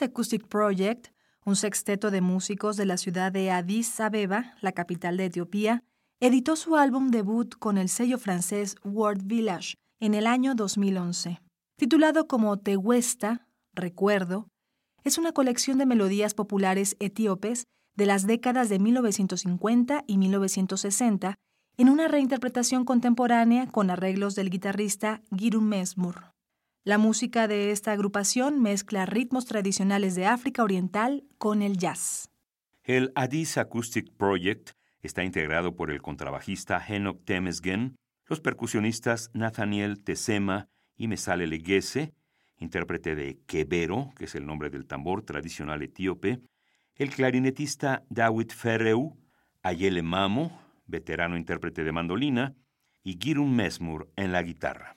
Acoustic Project, un sexteto de músicos de la ciudad de Addis Abeba, la capital de Etiopía, editó su álbum debut con el sello francés World Village en el año 2011. Titulado como Tehuesta, Recuerdo, es una colección de melodías populares etíopes de las décadas de 1950 y 1960 en una reinterpretación contemporánea con arreglos del guitarrista Girun Mesmur. La música de esta agrupación mezcla ritmos tradicionales de África Oriental con el jazz. El Addis Acoustic Project está integrado por el contrabajista Enoch Temesgen, los percusionistas Nathaniel Tesema y Mesale Legese, intérprete de kebero, que es el nombre del tambor tradicional etíope, el clarinetista Dawit Ferreu, Ayele Mamo, veterano intérprete de mandolina, y Girun Mesmur en la guitarra.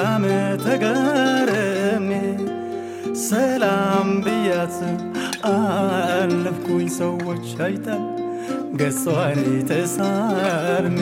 በድካም ተገረሜ ሰላም ብያት አለፍኩኝ ሰዎች አይታ ገጿን ተሳርሜ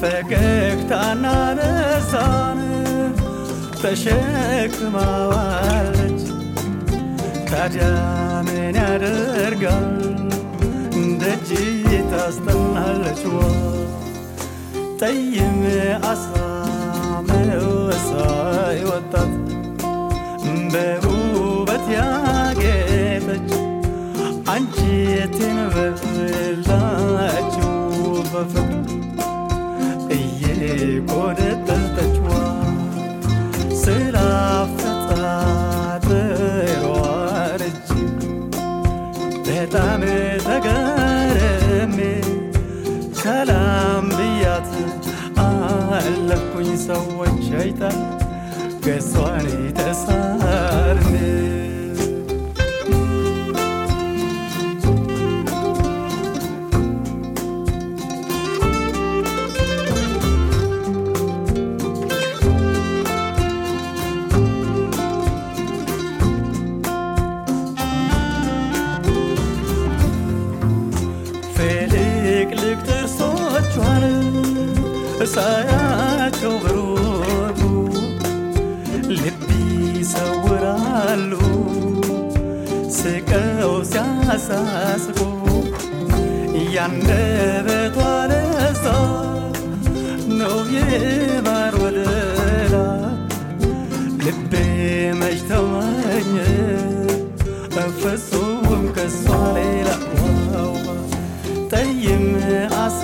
ፈገግታና ደስታን ተሸክማዋለች ታዲያ ምን ያደርጋል? ደጅ ታስጠናለች ጠይም አሳ መወሳይ ወጣት በውበት ያጌጠች አንጀቴን በላችው በፍቅር የኮነጠጠችዋ ስላፈጣጠሯን እጅ በጣም ተገርሜ ሰላም ብያት ሰዎች አይታ ገሷን ተሳ አሳስቦ እያንደበቷ ደስታ ነው የባር ወለላ። ልቤ መች ተዋኘ? እፍጹም ከሷ ሌላ ጠይም አሳ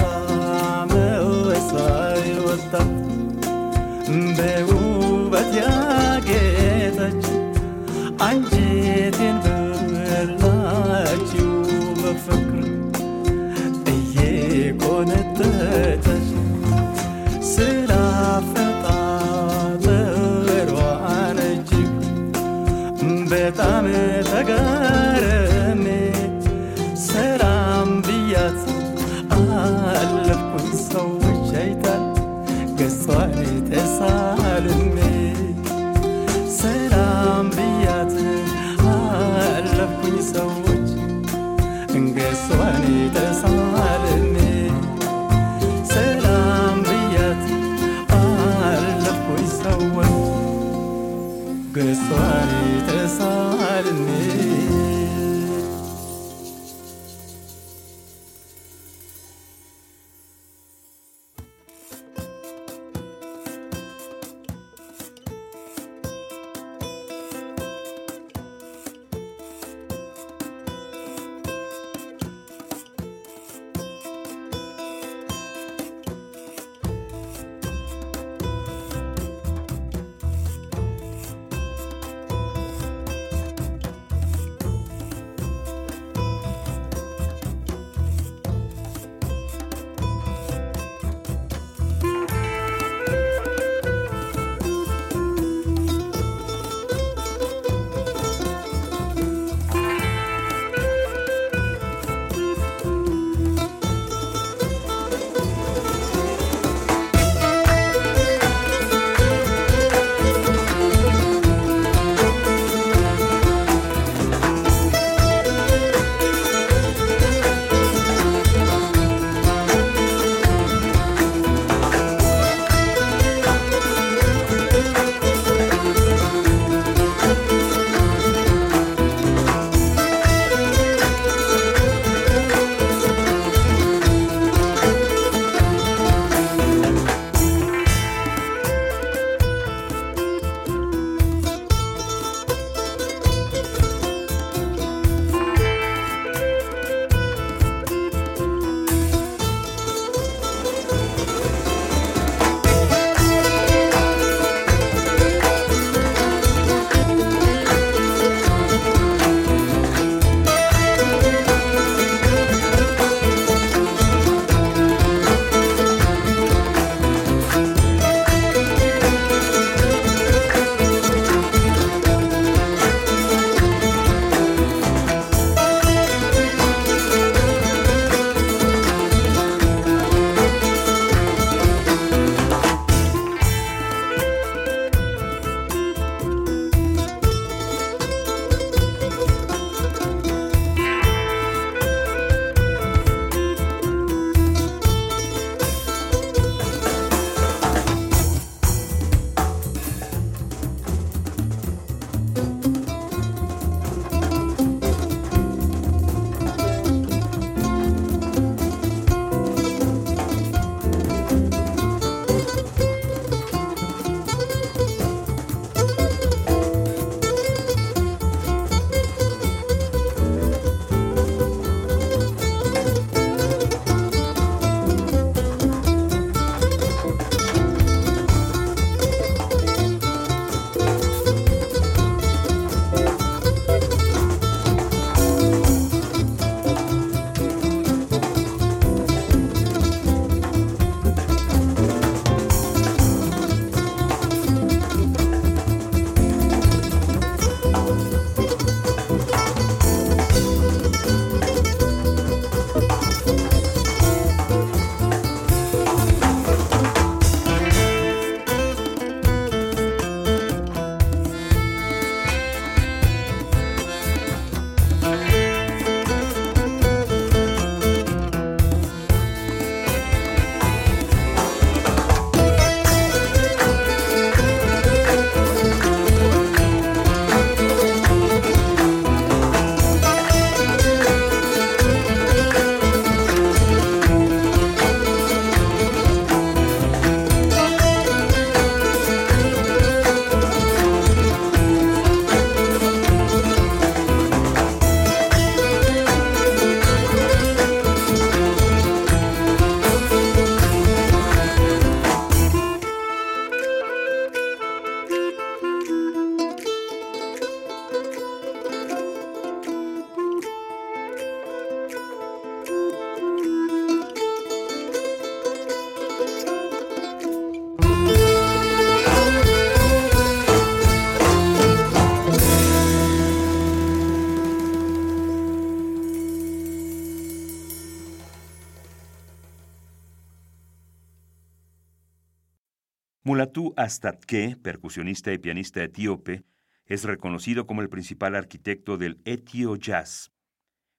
Mulatu Astatke, percusionista y pianista etíope, es reconocido como el principal arquitecto del Etio Jazz.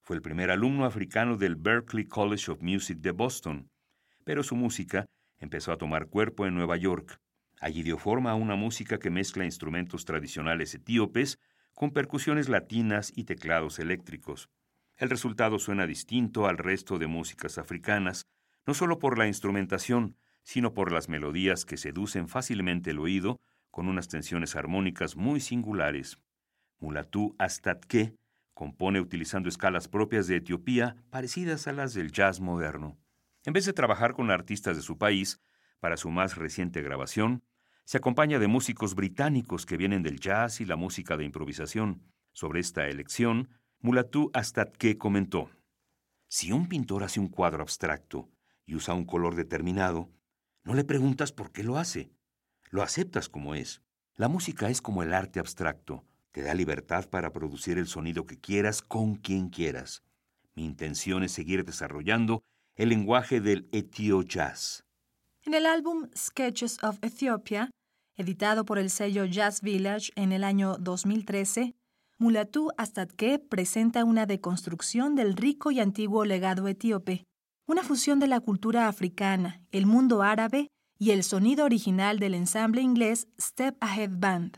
Fue el primer alumno africano del Berklee College of Music de Boston, pero su música empezó a tomar cuerpo en Nueva York. Allí dio forma a una música que mezcla instrumentos tradicionales etíopes con percusiones latinas y teclados eléctricos. El resultado suena distinto al resto de músicas africanas, no solo por la instrumentación, sino por las melodías que seducen fácilmente el oído con unas tensiones armónicas muy singulares. Mulatu Astatke compone utilizando escalas propias de Etiopía parecidas a las del jazz moderno. En vez de trabajar con artistas de su país, para su más reciente grabación, se acompaña de músicos británicos que vienen del jazz y la música de improvisación. Sobre esta elección, Mulatu Astatke comentó, Si un pintor hace un cuadro abstracto y usa un color determinado, no le preguntas por qué lo hace, lo aceptas como es. La música es como el arte abstracto, te da libertad para producir el sonido que quieras con quien quieras. Mi intención es seguir desarrollando el lenguaje del etio jazz. En el álbum Sketches of Ethiopia, editado por el sello Jazz Village en el año 2013, Mulatu Astatke presenta una deconstrucción del rico y antiguo legado etíope, una fusión de la cultura africana, el mundo árabe y el sonido original del ensamble inglés Step Ahead Band.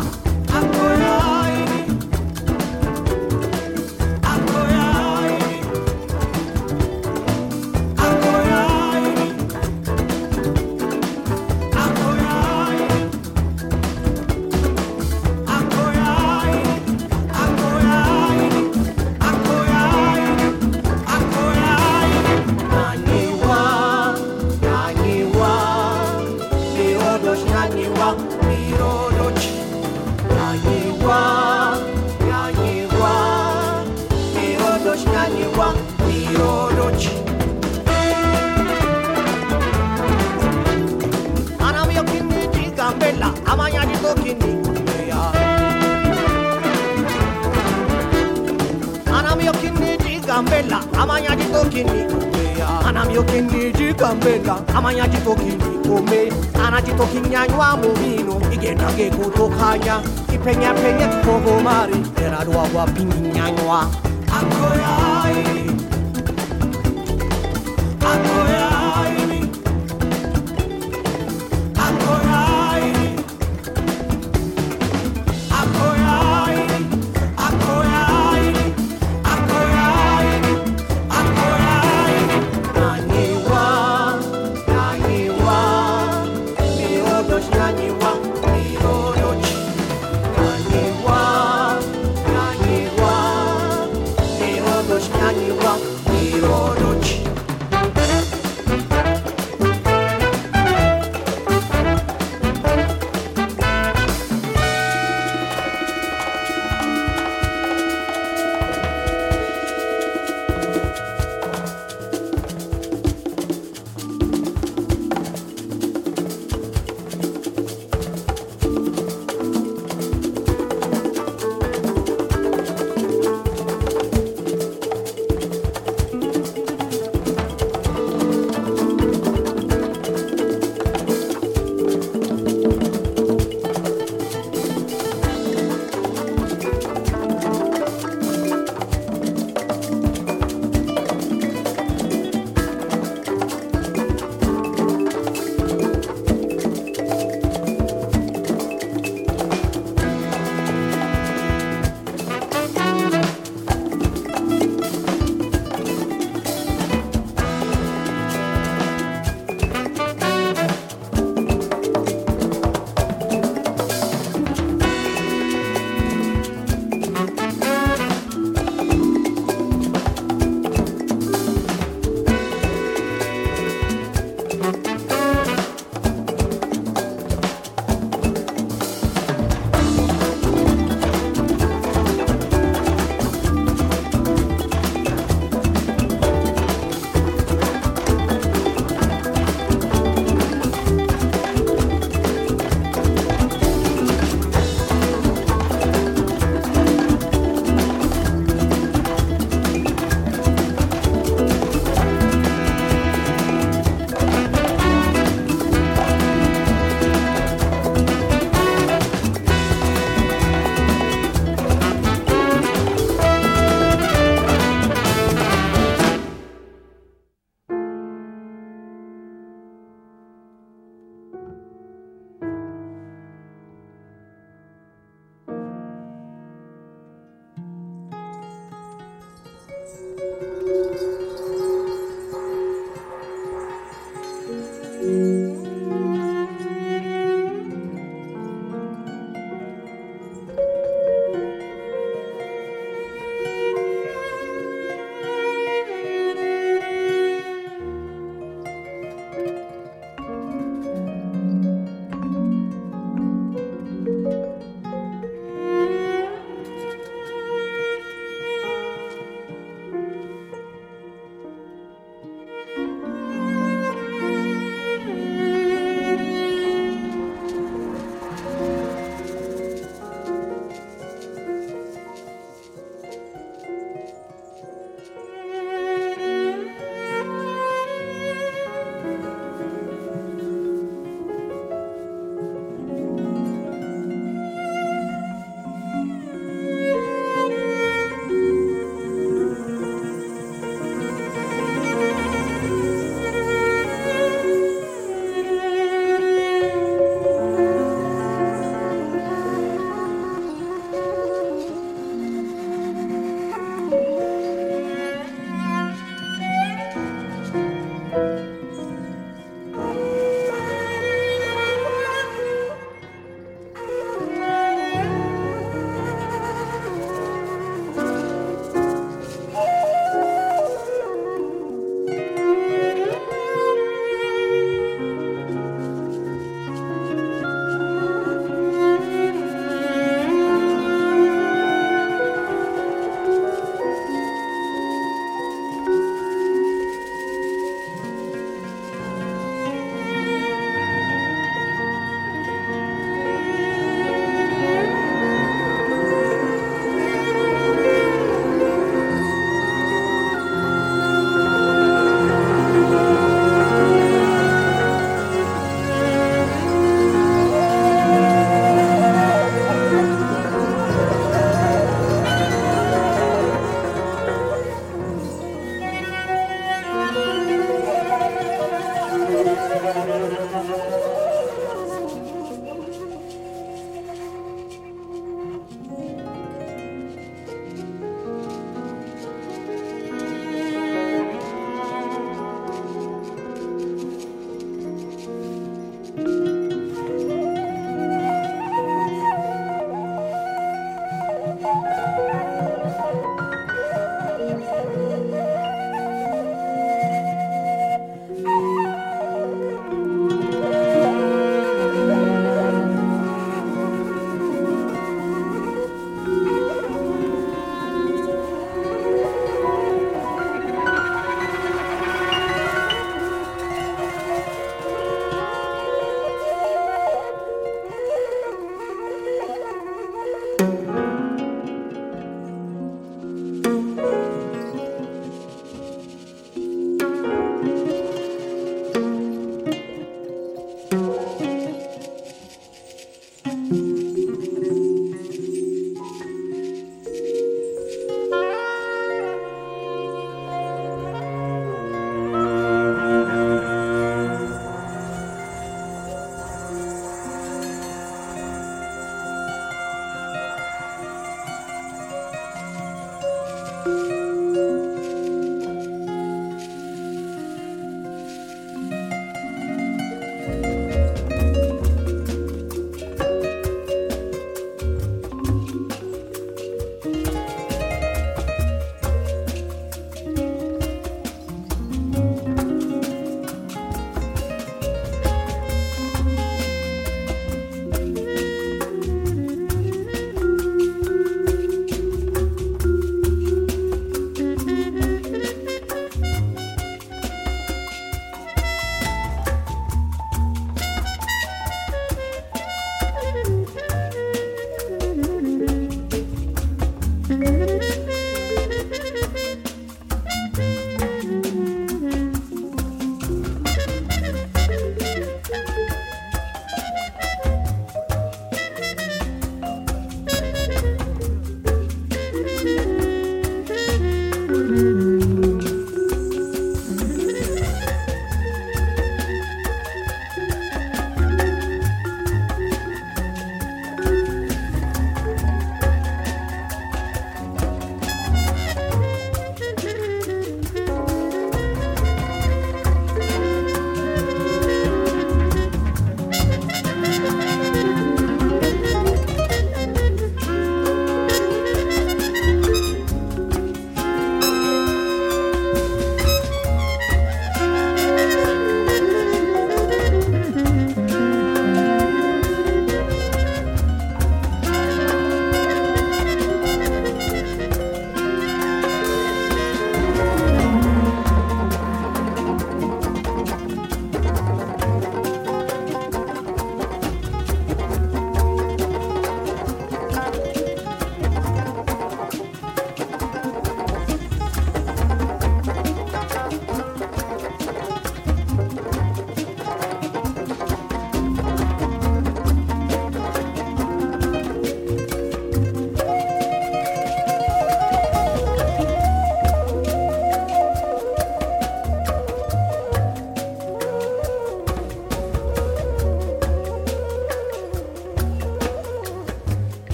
Wow.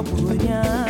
amanhã.